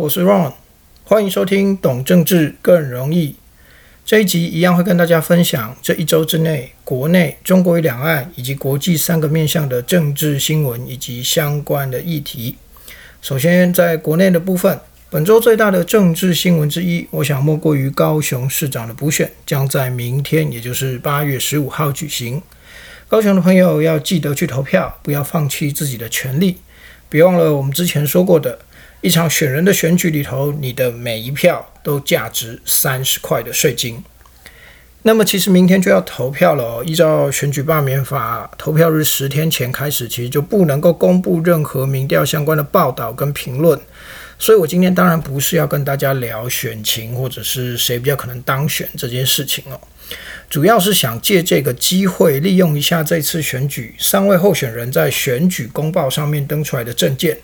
我是 Ron，欢迎收听《懂政治更容易》。这一集一样会跟大家分享这一周之内国内、中国与两岸以及国际三个面向的政治新闻以及相关的议题。首先，在国内的部分，本周最大的政治新闻之一，我想莫过于高雄市长的补选将在明天，也就是八月十五号举行。高雄的朋友要记得去投票，不要放弃自己的权利。别忘了我们之前说过的，一场选人的选举里头，你的每一票都价值三十块的税金。那么其实明天就要投票了哦。依照选举罢免法，投票日十天前开始，其实就不能够公布任何民调相关的报道跟评论。所以我今天当然不是要跟大家聊选情或者是谁比较可能当选这件事情哦。主要是想借这个机会，利用一下这次选举三位候选人在选举公报上面登出来的证件，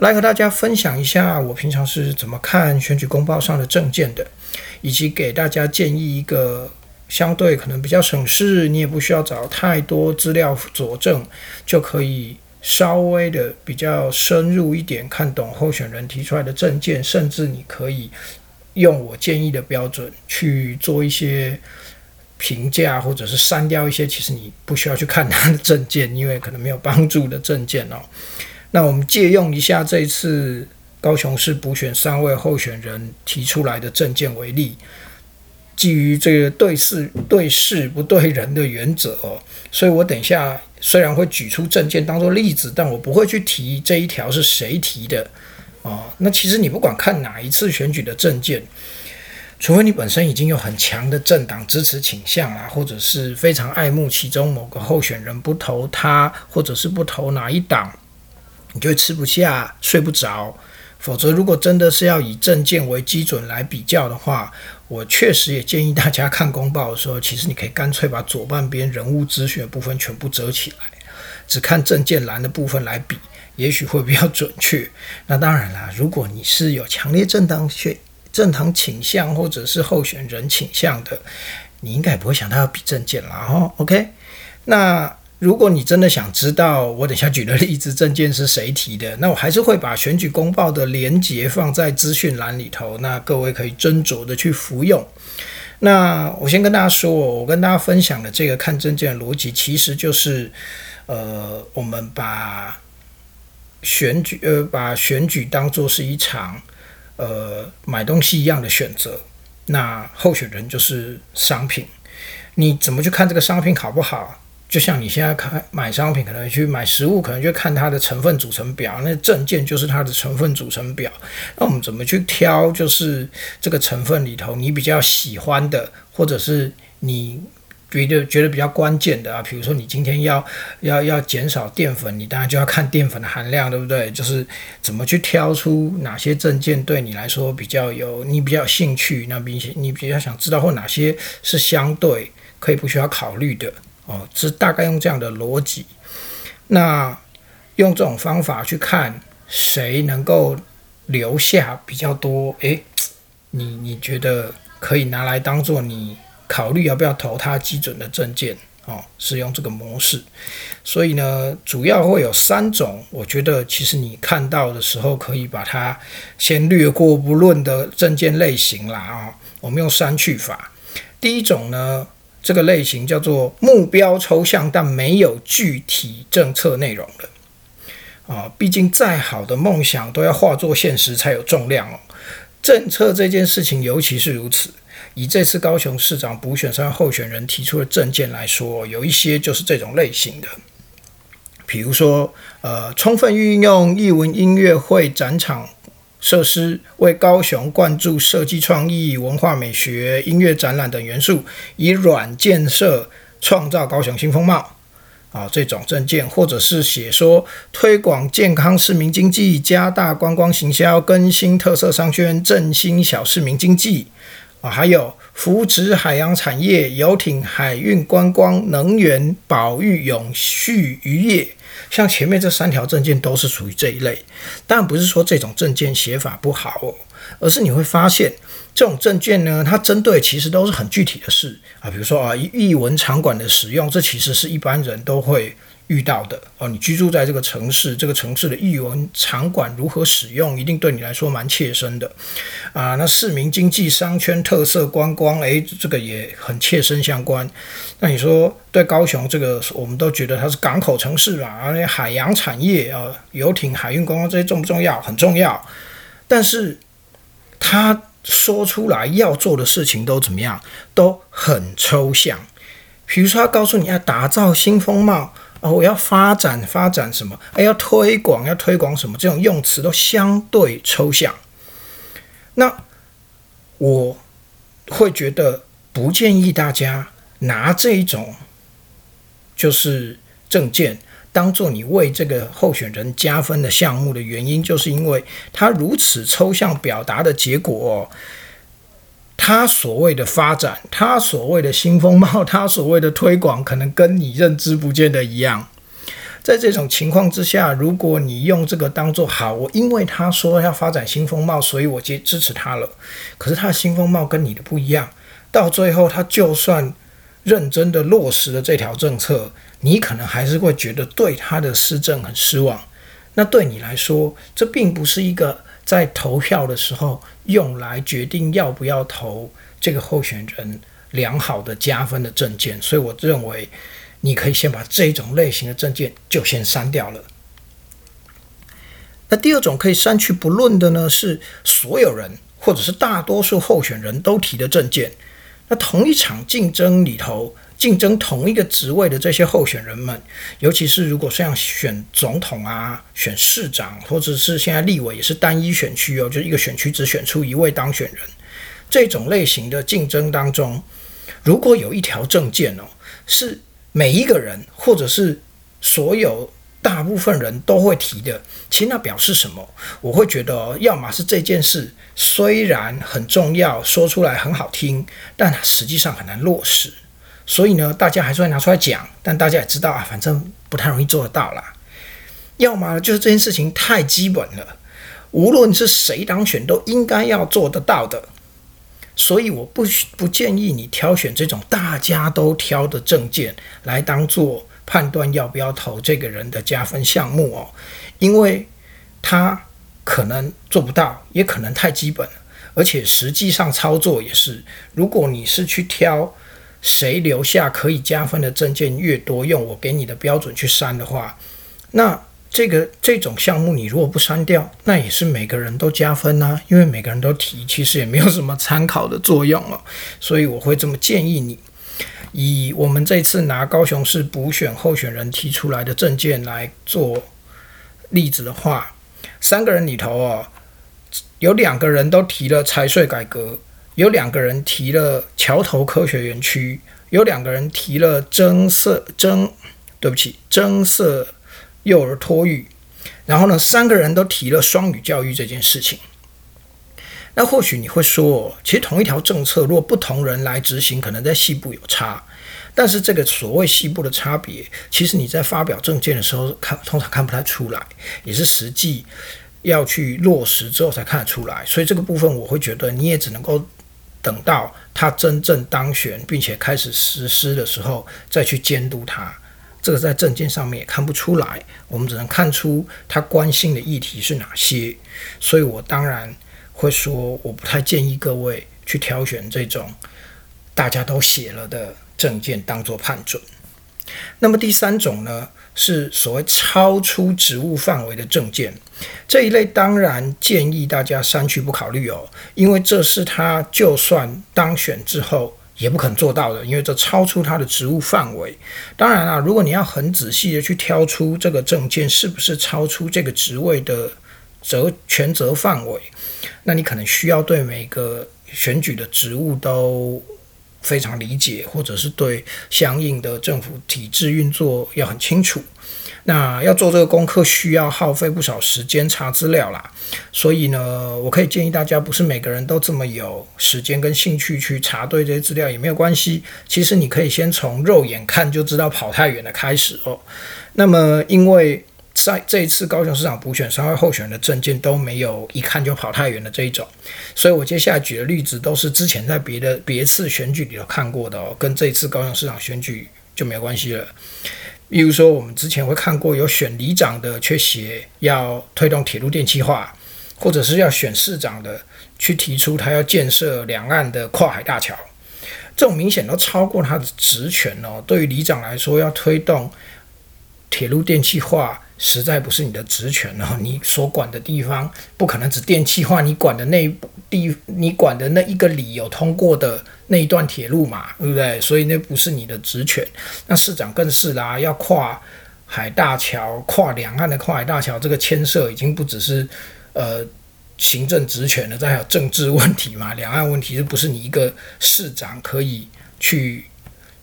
来和大家分享一下我平常是怎么看选举公报上的证件的，以及给大家建议一个相对可能比较省事，你也不需要找太多资料佐证，就可以稍微的比较深入一点看懂候选人提出来的证件，甚至你可以用我建议的标准去做一些。评价或者是删掉一些，其实你不需要去看他的证件，因为可能没有帮助的证件哦。那我们借用一下这次高雄市补选三位候选人提出来的证件为例，基于这个对事对事不对人的原则，所以我等一下虽然会举出证件当做例子，但我不会去提这一条是谁提的哦。那其实你不管看哪一次选举的证件。除非你本身已经有很强的政党支持倾向啊，或者是非常爱慕其中某个候选人，不投他，或者是不投哪一党，你就会吃不下、睡不着。否则，如果真的是要以证件为基准来比较的话，我确实也建议大家看公报的时候，其实你可以干脆把左半边人物资讯的部分全部遮起来，只看证件栏的部分来比，也许会比较准确。那当然啦，如果你是有强烈政党选。政党倾向或者是候选人倾向的，你应该也不会想到要比证件啦哈。OK，那如果你真的想知道我等下举的例子证件是谁提的，那我还是会把选举公报的连结放在资讯栏里头，那各位可以斟酌的去服用。那我先跟大家说，我跟大家分享的这个看证件的逻辑，其实就是呃，我们把选举呃把选举当做是一场。呃，买东西一样的选择，那候选人就是商品。你怎么去看这个商品好不好？就像你现在看买商品，可能去买食物，可能就看它的成分组成表。那证件就是它的成分组成表。那我们怎么去挑？就是这个成分里头，你比较喜欢的，或者是你。觉得觉得比较关键的啊，比如说你今天要要要减少淀粉，你当然就要看淀粉的含量，对不对？就是怎么去挑出哪些证件对你来说比较有你比较有兴趣，那并且你比较想知道或哪些是相对可以不需要考虑的哦，是大概用这样的逻辑，那用这种方法去看谁能够留下比较多，诶，你你觉得可以拿来当做你。考虑要不要投他基准的证件哦，是用这个模式，所以呢，主要会有三种。我觉得其实你看到的时候，可以把它先略过不论的证件类型啦啊。我们用删去法。第一种呢，这个类型叫做目标抽象但没有具体政策内容的啊。毕竟再好的梦想都要化作现实才有重量哦。政策这件事情尤其是如此。以这次高雄市长补选上候选人提出的政见来说，有一些就是这种类型的，比如说，呃，充分运用艺文音乐会展场设施，为高雄灌注设计创意、文化美学、音乐展览等元素，以软建设创造高雄新风貌。啊，这种证件，或者是写说推广健康市民经济，加大观光行销，更新特色商圈，振兴小市民经济。啊，还有扶持海洋产业、游艇、海运、观光、能源、保育、永续渔业，像前面这三条证件都是属于这一类。但不是说这种证件写法不好哦，而是你会发现这种证件呢，它针对其实都是很具体的事啊，比如说啊，译文场馆的使用，这其实是一般人都会遇到的哦。你居住在这个城市，这个城市的艺文场馆如何使用，一定对你来说蛮切身的啊。那市民经济、商圈特色、观光，诶，这个也很切身相关。那你说对高雄这个，我们都觉得它是港口城市嘛，而且海洋产业啊，游艇、海运观光这些重不重要？很重要。但是他说出来要做的事情都怎么样？都很抽象。比如说，他告诉你要打造新风貌啊，我要发展发展什么？哎要推广要推广什么？这种用词都相对抽象。那我会觉得不建议大家拿这一种就是证件。当做你为这个候选人加分的项目的原因，就是因为他如此抽象表达的结果，他所谓的发展，他所谓的新风貌，他所谓的推广，可能跟你认知不见得一样。在这种情况之下，如果你用这个当做好，我因为他说要发展新风貌，所以我接支持他了。可是他的新风貌跟你的不一样，到最后他就算认真的落实了这条政策。你可能还是会觉得对他的施政很失望，那对你来说，这并不是一个在投票的时候用来决定要不要投这个候选人良好的加分的证件，所以我认为你可以先把这种类型的证件就先删掉了。那第二种可以删去不论的呢，是所有人或者是大多数候选人都提的证件。那同一场竞争里头。竞争同一个职位的这些候选人们，尤其是如果像选总统啊、选市长，或者是现在立委也是单一选区哦，就一个选区只选出一位当选人，这种类型的竞争当中，如果有一条证件哦，是每一个人或者是所有大部分人都会提的，其实那表示什么？我会觉得，要么是这件事虽然很重要，说出来很好听，但实际上很难落实。所以呢，大家还是会拿出来讲，但大家也知道啊，反正不太容易做得到啦。要么就是这件事情太基本了，无论是谁当选都应该要做得到的。所以我不不建议你挑选这种大家都挑的证件来当做判断要不要投这个人的加分项目哦，因为他可能做不到，也可能太基本了，而且实际上操作也是，如果你是去挑。谁留下可以加分的证件越多，用我给你的标准去删的话，那这个这种项目你如果不删掉，那也是每个人都加分呐，因为每个人都提，其实也没有什么参考的作用了。所以我会这么建议你，以我们这次拿高雄市补选候选人提出来的证件来做例子的话，三个人里头哦，有两个人都提了财税改革。有两个人提了桥头科学园区，有两个人提了增色增，对不起，增色幼儿托育，然后呢，三个人都提了双语教育这件事情。那或许你会说，其实同一条政策，如果不同人来执行，可能在细部有差。但是这个所谓细部的差别，其实你在发表证件的时候看，通常看不太出来，也是实际要去落实之后才看得出来。所以这个部分，我会觉得你也只能够。等到他真正当选，并且开始实施的时候，再去监督他，这个在证件上面也看不出来。我们只能看出他关心的议题是哪些。所以我当然会说，我不太建议各位去挑选这种大家都写了的证件当做判准。那么第三种呢？是所谓超出职务范围的证件，这一类当然建议大家删去不考虑哦，因为这是他就算当选之后也不肯做到的，因为这超出他的职务范围。当然啦，如果你要很仔细的去挑出这个证件是不是超出这个职位的责权责范围，那你可能需要对每个选举的职务都。非常理解，或者是对相应的政府体制运作要很清楚。那要做这个功课，需要耗费不少时间查资料啦。所以呢，我可以建议大家，不是每个人都这么有时间跟兴趣去查对这些资料也没有关系。其实你可以先从肉眼看就知道跑太远的开始哦。那么因为。在这一次高雄市长补选，三位候选人的证件都没有一看就跑太远的这一种，所以我接下来举的例子都是之前在别的别次选举里头看过的哦，跟这一次高雄市长选举就没有关系了。比如说，我们之前会看过有选里长的，却写要推动铁路电气化，或者是要选市长的，去提出他要建设两岸的跨海大桥，这种明显都超过他的职权哦。对于里长来说，要推动铁路电气化。实在不是你的职权哦，你所管的地方不可能只电气化，你管的那地，你管的那一个里有通过的那一段铁路嘛，对不对？所以那不是你的职权。那市长更是啦，要跨海大桥、跨两岸的跨海大桥，这个牵涉已经不只是呃行政职权了，再还有政治问题嘛。两岸问题是不是你一个市长可以去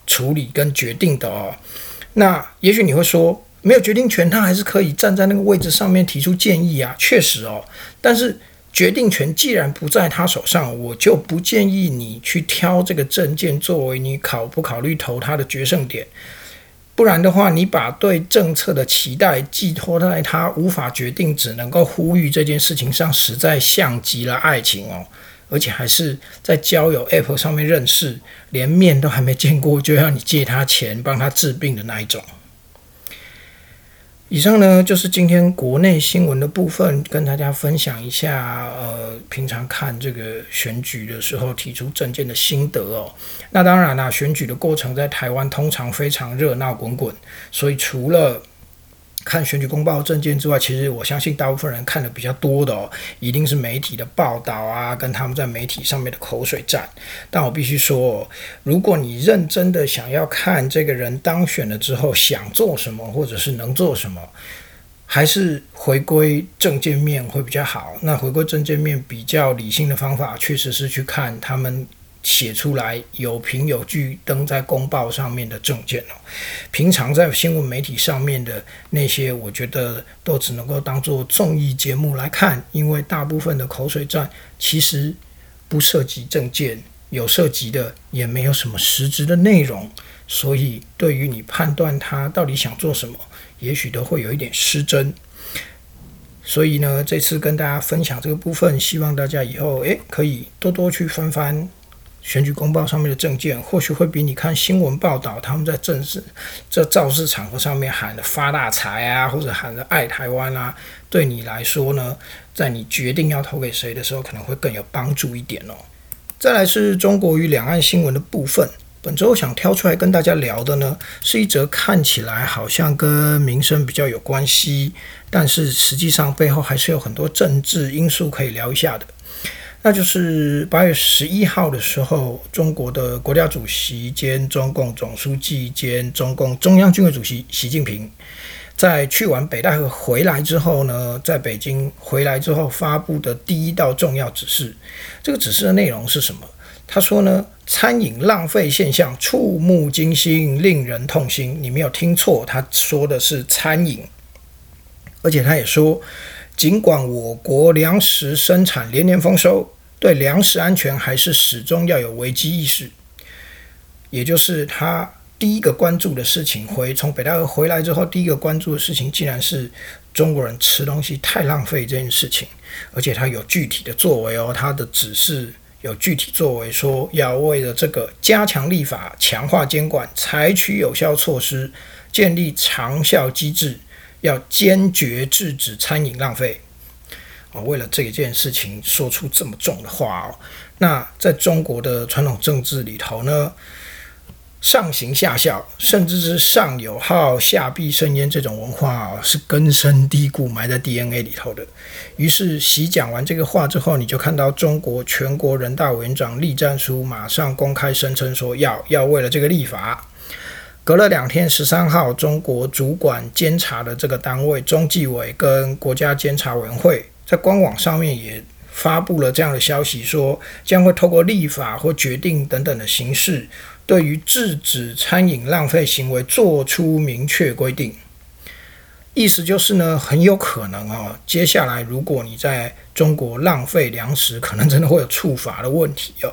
处理跟决定的哦？那也许你会说。没有决定权，他还是可以站在那个位置上面提出建议啊，确实哦。但是决定权既然不在他手上，我就不建议你去挑这个证件作为你考不考虑投他的决胜点。不然的话，你把对政策的期待寄托在他无法决定，只能够呼吁这件事情上，实在像极了爱情哦。而且还是在交友 App 上面认识，连面都还没见过，就要你借他钱帮他治病的那一种。以上呢就是今天国内新闻的部分，跟大家分享一下。呃，平常看这个选举的时候提出政见的心得哦。那当然啦，选举的过程在台湾通常非常热闹滚滚，所以除了看选举公报证件之外，其实我相信大部分人看的比较多的哦，一定是媒体的报道啊，跟他们在媒体上面的口水战。但我必须说，如果你认真的想要看这个人当选了之后想做什么，或者是能做什么，还是回归证件面会比较好。那回归证件面比较理性的方法，确实是去看他们。写出来有凭有据登在公报上面的证件哦，平常在新闻媒体上面的那些，我觉得都只能够当做综艺节目来看，因为大部分的口水战其实不涉及证件，有涉及的也没有什么实质的内容，所以对于你判断他到底想做什么，也许都会有一点失真。所以呢，这次跟大家分享这个部分，希望大家以后诶可以多多去翻翻。选举公报上面的证件，或许会比你看新闻报道，他们在正式这造势场合上面喊的发大财啊，或者喊的爱台湾啊，对你来说呢，在你决定要投给谁的时候，可能会更有帮助一点哦。再来是中国与两岸新闻的部分，本周想挑出来跟大家聊的呢，是一则看起来好像跟民生比较有关系，但是实际上背后还是有很多政治因素可以聊一下的。那就是八月十一号的时候，中国的国家主席兼中共总书记兼中共中央军委主席习近平，在去完北戴河回来之后呢，在北京回来之后发布的第一道重要指示。这个指示的内容是什么？他说呢，餐饮浪费现象触目惊心，令人痛心。你没有听错，他说的是餐饮，而且他也说，尽管我国粮食生产连年丰收。对粮食安全还是始终要有危机意识，也就是他第一个关注的事情。回从北戴河回来之后，第一个关注的事情，竟然是中国人吃东西太浪费这件事情。而且他有具体的作为哦，他的指示有具体作为，说要为了这个加强立法、强化监管、采取有效措施、建立长效机制，要坚决制止餐饮浪费。为了这一件事情说出这么重的话哦，那在中国的传统政治里头呢，上行下效，甚至是上有号下必甚焉这种文化，是根深蒂固埋在 DNA 里头的。于是习讲完这个话之后，你就看到中国全国人大委员长栗战书马上公开声称说要要为了这个立法。隔了两天，十三号，中国主管监察的这个单位中纪委跟国家监察委员会。在官网上面也发布了这样的消息，说将会透过立法或决定等等的形式，对于制止餐饮浪费行为做出明确规定。意思就是呢，很有可能哦，接下来如果你在中国浪费粮食，可能真的会有处罚的问题哦。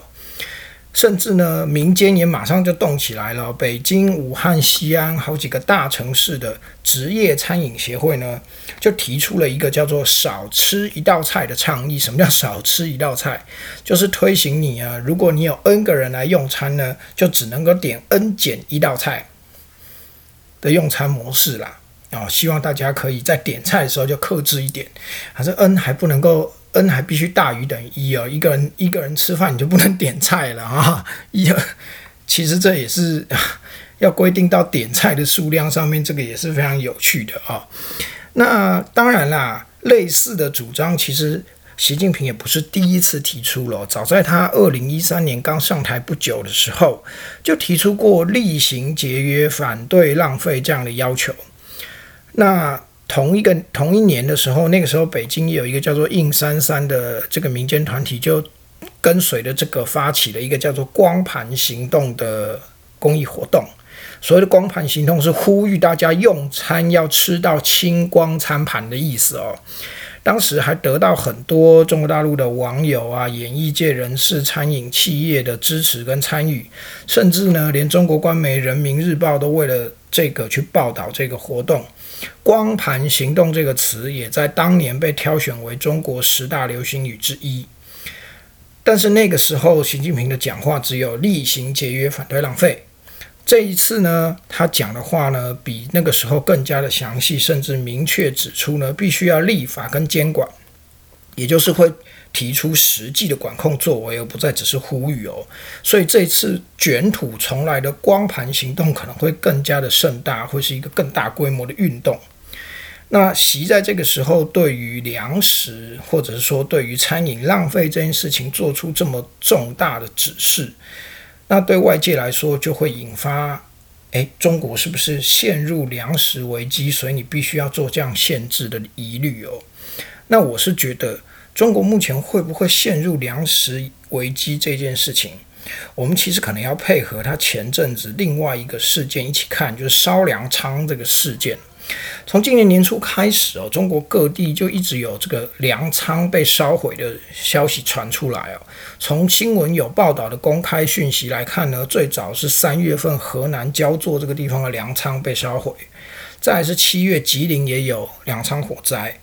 甚至呢，民间也马上就动起来了。北京、武汉、西安好几个大城市的职业餐饮协会呢，就提出了一个叫做“少吃一道菜”的倡议。什么叫少吃一道菜？就是推行你啊，如果你有 N 个人来用餐呢，就只能够点 N 减一道菜。的用餐模式啦。啊，希望大家可以在点菜的时候就克制一点，还是 n 还不能够 n 还必须大于等于一哦，一个人一个人吃饭你就不能点菜了啊！一，其实这也是要规定到点菜的数量上面，这个也是非常有趣的啊。那当然啦，类似的主张其实习近平也不是第一次提出了，早在他二零一三年刚上台不久的时候，就提出过厉行节约、反对浪费这样的要求。那同一个同一年的时候，那个时候北京有一个叫做“硬三三”的这个民间团体，就跟随着这个发起了一个叫做“光盘行动”的公益活动。所谓的“光盘行动”是呼吁大家用餐要吃到清光餐盘的意思哦。当时还得到很多中国大陆的网友啊、演艺界人士、餐饮企业的支持跟参与，甚至呢，连中国官媒《人民日报》都为了这个去报道这个活动。光盘行动这个词也在当年被挑选为中国十大流行语之一。但是那个时候，习近平的讲话只有厉行节约、反对浪费。这一次呢，他讲的话呢，比那个时候更加的详细，甚至明确指出呢，必须要立法跟监管，也就是会。提出实际的管控作为，而不再只是呼吁哦。所以这次卷土重来的光盘行动可能会更加的盛大，会是一个更大规模的运动。那习在这个时候对于粮食，或者是说对于餐饮浪费这件事情做出这么重大的指示，那对外界来说就会引发：诶，中国是不是陷入粮食危机？所以你必须要做这样限制的疑虑哦。那我是觉得。中国目前会不会陷入粮食危机这件事情，我们其实可能要配合他前阵子另外一个事件一起看，就是烧粮仓这个事件。从今年年初开始哦，中国各地就一直有这个粮仓被烧毁的消息传出来哦。从新闻有报道的公开讯息来看呢，最早是三月份河南焦作这个地方的粮仓被烧毁，再是七月吉林也有粮仓火灾。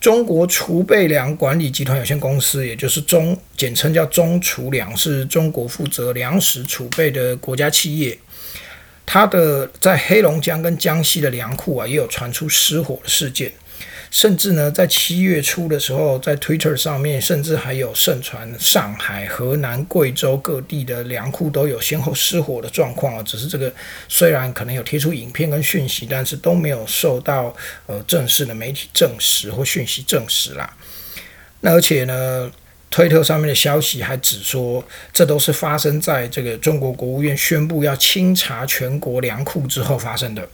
中国储备粮管理集团有限公司，也就是中简称叫中储粮，是中国负责粮食储备的国家企业。它的在黑龙江跟江西的粮库啊，也有传出失火的事件。甚至呢，在七月初的时候，在 Twitter 上面，甚至还有盛传上海、河南、贵州各地的粮库都有先后失火的状况啊。只是这个虽然可能有贴出影片跟讯息，但是都没有受到呃正式的媒体证实或讯息证实啦。那而且呢，推特上面的消息还指说，这都是发生在这个中国国务院宣布要清查全国粮库之后发生的。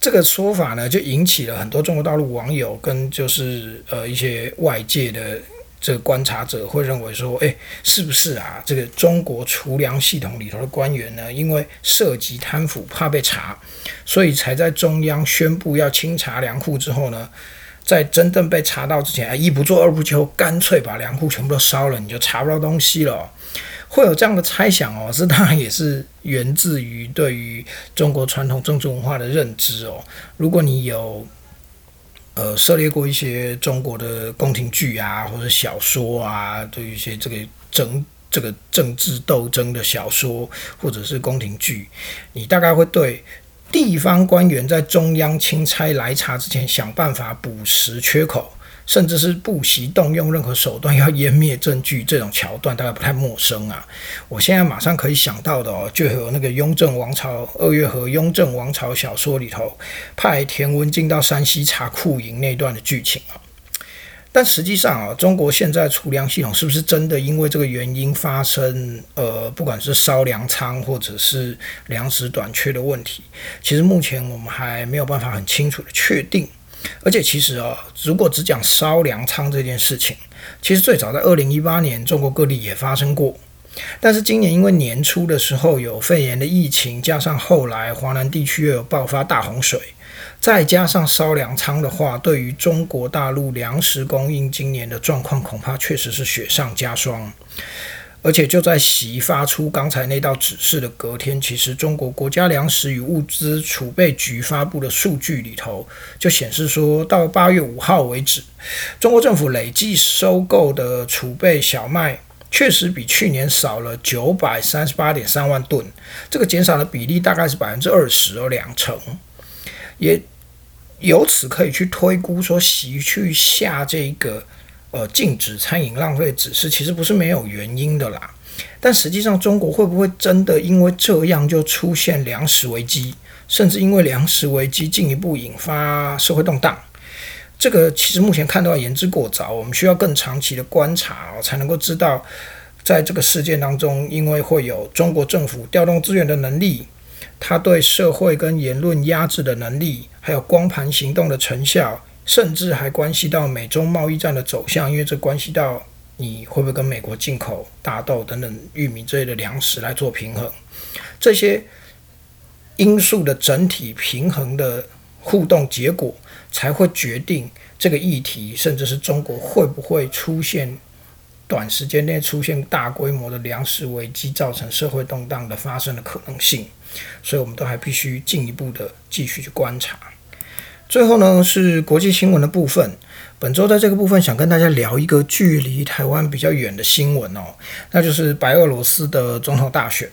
这个说法呢，就引起了很多中国大陆网友跟就是呃一些外界的这个观察者会认为说，哎，是不是啊？这个中国储粮系统里头的官员呢，因为涉及贪腐，怕被查，所以才在中央宣布要清查粮库之后呢，在真正被查到之前，一不做二不休，干脆把粮库全部都烧了，你就查不到东西了。会有这样的猜想哦，这当然也是源自于对于中国传统政治文化的认知哦。如果你有呃涉猎过一些中国的宫廷剧啊，或者小说啊，对于一些这个政这个政治斗争的小说或者是宫廷剧，你大概会对地方官员在中央钦差来查之前，想办法补实缺口。甚至是不惜动用任何手段要湮灭证据，这种桥段大概不太陌生啊。我现在马上可以想到的哦，就有那个《雍正王朝》二月河《雍正王朝》小说里头派田文镜到山西查库营那段的剧情啊。但实际上啊，中国现在储粮系统是不是真的因为这个原因发生呃，不管是烧粮仓或者是粮食短缺的问题，其实目前我们还没有办法很清楚的确定。而且其实啊，如果只讲烧粮仓这件事情，其实最早在二零一八年，中国各地也发生过。但是今年因为年初的时候有肺炎的疫情，加上后来华南地区又有爆发大洪水，再加上烧粮仓的话，对于中国大陆粮食供应今年的状况，恐怕确实是雪上加霜。而且就在习发出刚才那道指示的隔天，其实中国国家粮食与物资储备局发布的数据里头，就显示说到八月五号为止，中国政府累计收购的储备小麦确实比去年少了九百三十八点三万吨，这个减少的比例大概是百分之二十哦，两成。也由此可以去推估说，习去下这个呃禁止餐饮浪费指示，其实不是没有原因的啦。但实际上，中国会不会真的因为这样就出现粮食危机，甚至因为粮食危机进一步引发社会动荡？这个其实目前看到言之过早，我们需要更长期的观察，才能够知道，在这个事件当中，因为会有中国政府调动资源的能力，他对社会跟言论压制的能力，还有光盘行动的成效，甚至还关系到美中贸易战的走向，因为这关系到。你会不会跟美国进口大豆等等玉米之类的粮食来做平衡？这些因素的整体平衡的互动结果，才会决定这个议题，甚至是中国会不会出现短时间内出现大规模的粮食危机，造成社会动荡的发生的可能性。所以，我们都还必须进一步的继续去观察。最后呢，是国际新闻的部分。本周在这个部分想跟大家聊一个距离台湾比较远的新闻哦，那就是白俄罗斯的总统大选。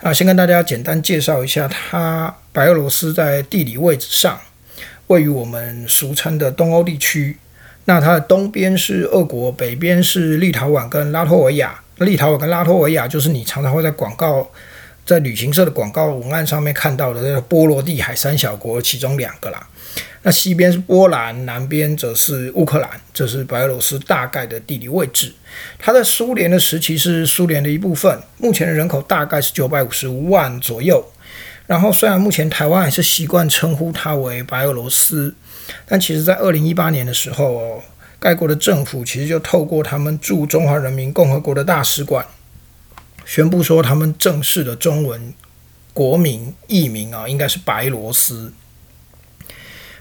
啊，先跟大家简单介绍一下，它白俄罗斯在地理位置上位于我们俗称的东欧地区。那它的东边是俄国，北边是立陶宛跟拉脱维亚。立陶宛跟拉脱维亚就是你常常会在广告、在旅行社的广告文案上面看到的这个波罗的海三小国其中两个啦。那西边是波兰，南边则是乌克兰，这是白俄罗斯大概的地理位置。它在苏联的时期是苏联的一部分，目前的人口大概是九百五十万左右。然后虽然目前台湾还是习惯称呼它为白俄罗斯，但其实在二零一八年的时候，该国的政府其实就透过他们驻中华人民共和国的大使馆，宣布说他们正式的中文国名译名啊，应该是白罗斯。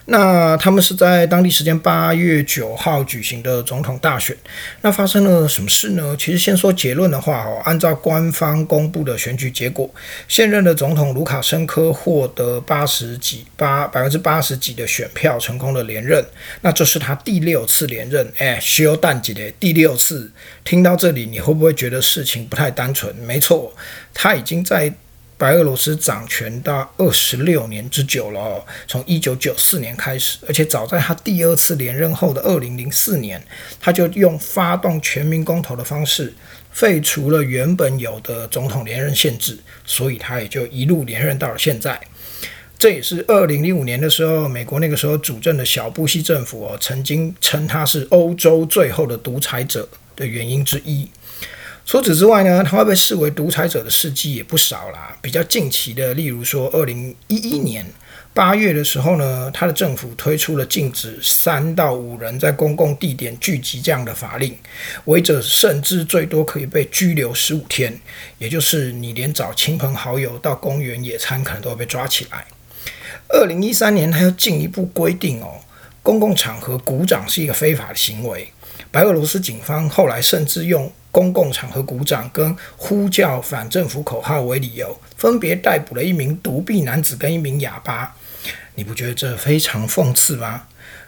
那他们是在当地时间八月九号举行的总统大选。那发生了什么事呢？其实先说结论的话，哦，按照官方公布的选举结果，现任的总统卢卡申科获得八十几八百分之八十几的选票，成功的连任。那这是他第六次连任，哎，需要淡季的第六次。听到这里，你会不会觉得事情不太单纯？没错，他已经在。白俄罗斯掌权到二十六年之久了，从一九九四年开始，而且早在他第二次连任后的二零零四年，他就用发动全民公投的方式废除了原本有的总统连任限制，所以他也就一路连任到了现在。这也是二零零五年的时候，美国那个时候主政的小布希政府哦，曾经称他是欧洲最后的独裁者的原因之一。除此之外呢，他会被视为独裁者的事迹也不少啦。比较近期的，例如说，二零一一年八月的时候呢，他的政府推出了禁止三到五人在公共地点聚集这样的法令，违者甚至最多可以被拘留十五天，也就是你连找亲朋好友到公园野餐，可能都会被抓起来。二零一三年，他又进一步规定哦，公共场合鼓掌是一个非法的行为。白俄罗斯警方后来甚至用。公共场合鼓掌跟呼叫反政府口号为理由，分别逮捕了一名独臂男子跟一名哑巴。你不觉得这非常讽刺吗？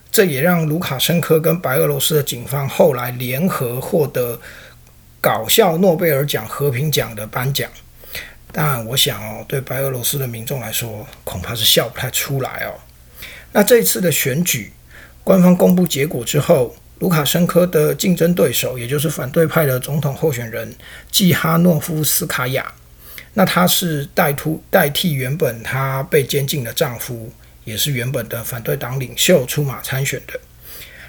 这也让卢卡申科跟白俄罗斯的警方后来联合获得搞笑诺贝尔奖和平奖的颁奖。但我想哦，对白俄罗斯的民众来说，恐怕是笑不太出来哦。那这次的选举，官方公布结果之后。卢卡申科的竞争对手，也就是反对派的总统候选人季哈诺夫斯卡娅，那他是代突代替原本他被监禁的丈夫，也是原本的反对党领袖出马参选的。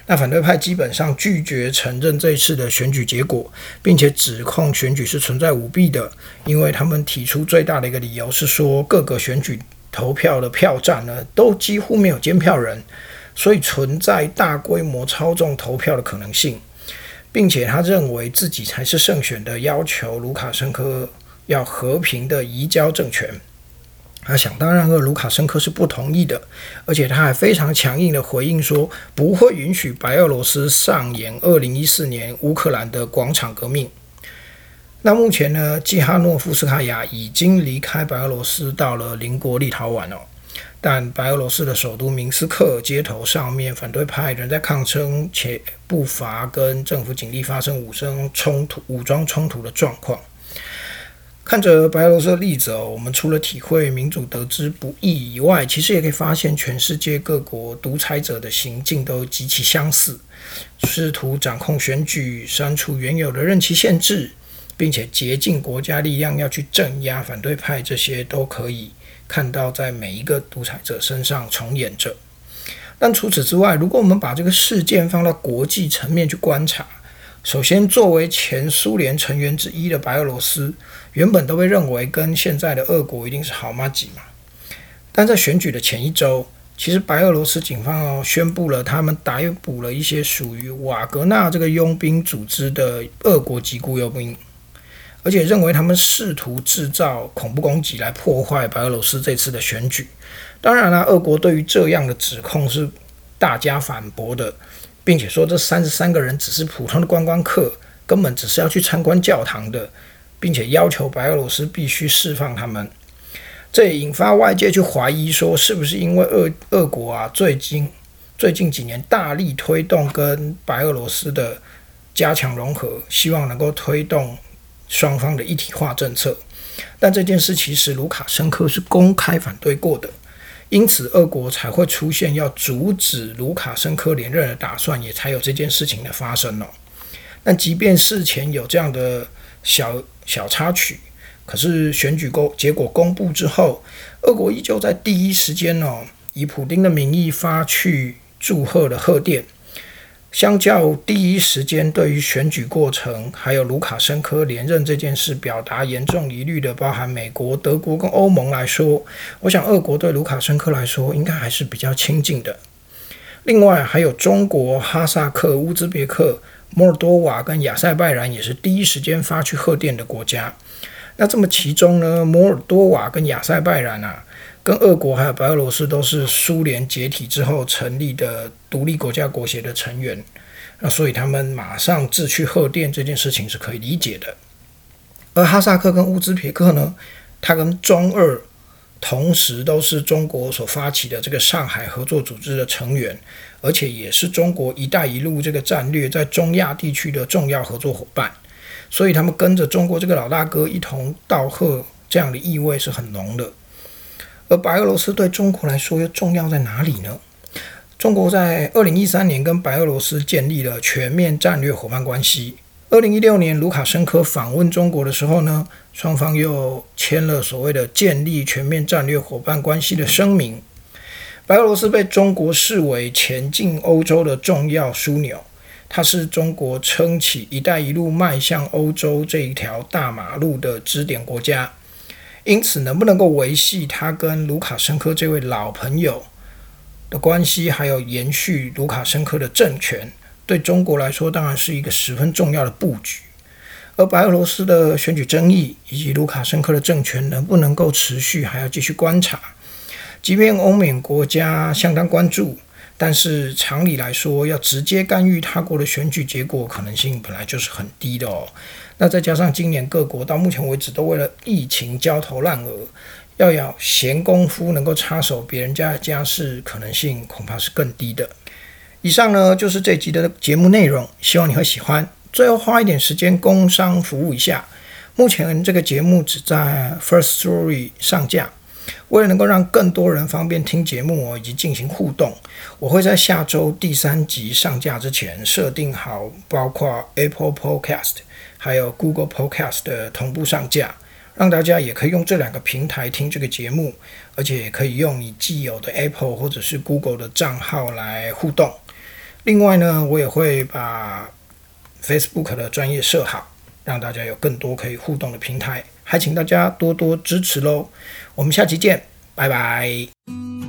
那反对派基本上拒绝承认这一次的选举结果，并且指控选举是存在舞弊的，因为他们提出最大的一个理由是说，各个选举投票的票站呢，都几乎没有监票人。所以存在大规模操纵投票的可能性，并且他认为自己才是胜选的，要求卢卡申科要和平的移交政权。他想当然了，卢卡申科是不同意的，而且他还非常强硬的回应说，不会允许白俄罗斯上演二零一四年乌克兰的广场革命。那目前呢，季哈诺夫斯卡娅已经离开白俄罗斯，到了邻国立陶宛哦。但白俄罗斯的首都明斯克街头上面，反对派仍在抗争，且不乏跟政府警力发生武生冲突、武装冲突的状况。看着白俄罗斯的例子哦，我们除了体会民主得之不易以外，其实也可以发现全世界各国独裁者的行径都极其相似，试图掌控选举、删除原有的任期限制，并且竭尽国家力量要去镇压反对派，这些都可以看到在每一个独裁者身上重演着。但除此之外，如果我们把这个事件放到国际层面去观察，首先，作为前苏联成员之一的白俄罗斯，原本都被认为跟现在的俄国一定是好妈几嘛。但在选举的前一周，其实白俄罗斯警方哦宣布了，他们逮捕了一些属于瓦格纳这个佣兵组织的俄国籍雇佣兵，而且认为他们试图制造恐怖攻击来破坏白俄罗斯这次的选举。当然了，俄国对于这样的指控是大加反驳的。并且说，这三十三个人只是普通的观光客，根本只是要去参观教堂的，并且要求白俄罗斯必须释放他们。这也引发外界去怀疑，说是不是因为俄俄国啊，最近最近几年大力推动跟白俄罗斯的加强融合，希望能够推动双方的一体化政策。但这件事其实卢卡申科是公开反对过的。因此，俄国才会出现要阻止卢卡申科连任的打算，也才有这件事情的发生哦。但即便事前有这样的小小插曲，可是选举公结果公布之后，俄国依旧在第一时间哦，以普丁的名义发去祝贺的贺电。相较第一时间对于选举过程还有卢卡申科连任这件事表达严重疑虑的，包含美国、德国跟欧盟来说，我想俄国对卢卡申科来说应该还是比较亲近的。另外还有中国、哈萨克、乌兹别克、摩尔多瓦跟亚塞拜然也是第一时间发去贺电的国家。那这么其中呢，摩尔多瓦跟亚塞拜然啊。跟俄国还有白俄罗斯都是苏联解体之后成立的独立国家国协的成员，那所以他们马上自去贺电这件事情是可以理解的。而哈萨克跟乌兹别克呢，它跟中俄同时都是中国所发起的这个上海合作组织的成员，而且也是中国“一带一路”这个战略在中亚地区的重要合作伙伴，所以他们跟着中国这个老大哥一同道贺，这样的意味是很浓的。而白俄罗斯对中国来说又重要在哪里呢？中国在二零一三年跟白俄罗斯建立了全面战略伙伴关系。二零一六年卢卡申科访问中国的时候呢，双方又签了所谓的建立全面战略伙伴关系的声明。白俄罗斯被中国视为前进欧洲的重要枢纽，它是中国撑起“一带一路”迈向欧洲这一条大马路的支点国家。因此，能不能够维系他跟卢卡申科这位老朋友的关系，还有延续卢卡申科的政权，对中国来说当然是一个十分重要的布局。而白俄罗斯的选举争议以及卢卡申科的政权能不能够持续，还要继续观察。即便欧美国家相当关注，但是常理来说，要直接干预他国的选举结果可能性本来就是很低的哦。那再加上今年各国到目前为止都为了疫情焦头烂额，要要闲工夫能够插手别人家的家事，可能性恐怕是更低的。以上呢就是这集的节目内容，希望你会喜欢。最后花一点时间工商服务一下，目前这个节目只在 First Story 上架。为了能够让更多人方便听节目哦，以及进行互动，我会在下周第三集上架之前设定好，包括 Apple Podcast。还有 Google Podcast 的同步上架，让大家也可以用这两个平台听这个节目，而且也可以用你既有的 Apple 或者是 Google 的账号来互动。另外呢，我也会把 Facebook 的专业设好，让大家有更多可以互动的平台，还请大家多多支持喽。我们下期见，拜拜。